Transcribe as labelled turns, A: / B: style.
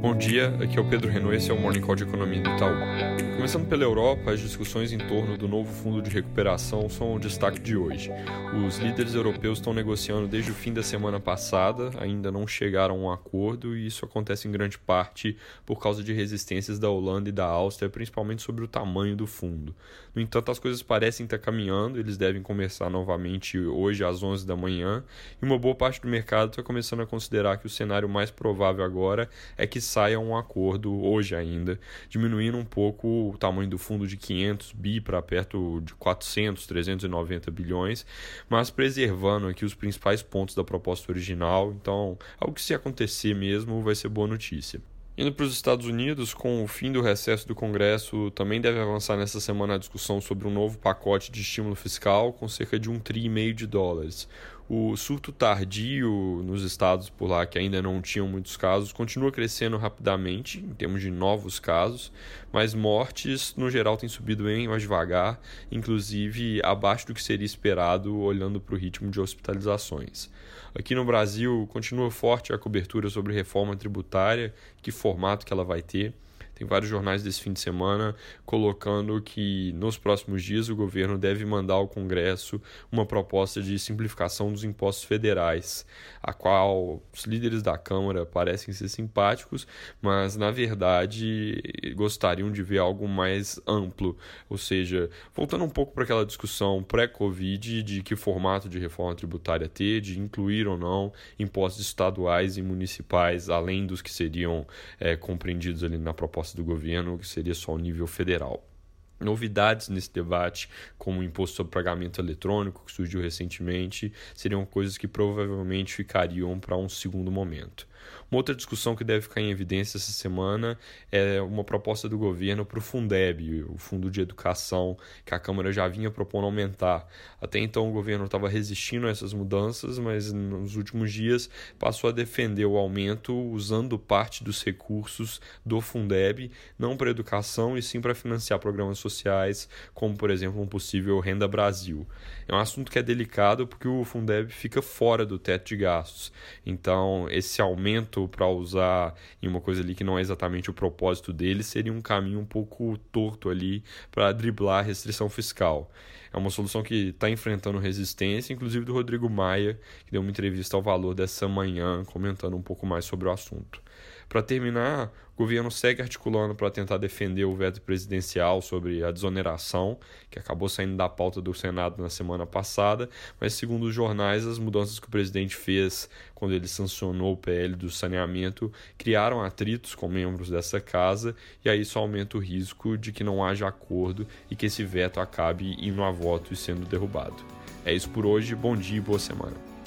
A: Bom dia, aqui é o Pedro Renault, esse é o Morning Call de Economia do Itaú. Começando pela Europa, as discussões em torno do novo fundo de recuperação são o destaque de hoje. Os líderes europeus estão negociando desde o fim da semana passada, ainda não chegaram a um acordo e isso acontece em grande parte por causa de resistências da Holanda e da Áustria, principalmente sobre o tamanho do fundo. No entanto, as coisas parecem estar caminhando, eles devem começar novamente hoje às 11 da manhã e uma boa parte do mercado está começando a considerar que o cenário mais provável agora é que saia um acordo hoje ainda, diminuindo um pouco o tamanho do fundo de 500 bi para perto de 400, 390 bilhões, mas preservando aqui os principais pontos da proposta original. Então, algo que se acontecer mesmo vai ser boa notícia. Indo para os Estados Unidos, com o fim do recesso do Congresso, também deve avançar nessa semana a discussão sobre um novo pacote de estímulo fiscal com cerca de um tri e meio de dólares. O surto tardio nos estados por lá, que ainda não tinham muitos casos, continua crescendo rapidamente em termos de novos casos, mas mortes, no geral, têm subido bem mais devagar, inclusive abaixo do que seria esperado olhando para o ritmo de hospitalizações. Aqui no Brasil, continua forte a cobertura sobre reforma tributária, que formato que ela vai ter. Tem vários jornais desse fim de semana colocando que nos próximos dias o governo deve mandar ao Congresso uma proposta de simplificação dos impostos federais, a qual os líderes da Câmara parecem ser simpáticos, mas na verdade gostariam de ver algo mais amplo, ou seja, voltando um pouco para aquela discussão pré-Covid de que formato de reforma tributária ter, de incluir ou não impostos estaduais e municipais, além dos que seriam é, compreendidos ali na proposta do governo, que seria só o nível federal. Novidades nesse debate, como o imposto sobre pagamento eletrônico, que surgiu recentemente, seriam coisas que provavelmente ficariam para um segundo momento. Uma outra discussão que deve ficar em evidência essa semana é uma proposta do governo para o Fundeb, o Fundo de Educação, que a Câmara já vinha propondo aumentar. Até então o governo estava resistindo a essas mudanças, mas nos últimos dias passou a defender o aumento usando parte dos recursos do Fundeb, não para educação e sim para financiar programas sociais, como por exemplo um possível Renda Brasil. É um assunto que é delicado porque o Fundeb fica fora do teto de gastos. Então, esse aumento para usar em uma coisa ali que não é exatamente o propósito dele seria um caminho um pouco torto ali para driblar a restrição fiscal. É uma solução que está enfrentando resistência, inclusive do Rodrigo Maia, que deu uma entrevista ao Valor dessa manhã comentando um pouco mais sobre o assunto. Para terminar, o governo segue articulando para tentar defender o veto presidencial sobre a desoneração, que acabou saindo da pauta do Senado na semana passada, mas segundo os jornais, as mudanças que o presidente fez quando ele sancionou o PL do saneamento criaram atritos com membros dessa casa e aí isso aumenta o risco de que não haja acordo e que esse veto acabe indo a voto e sendo derrubado. É isso por hoje, bom dia e boa semana.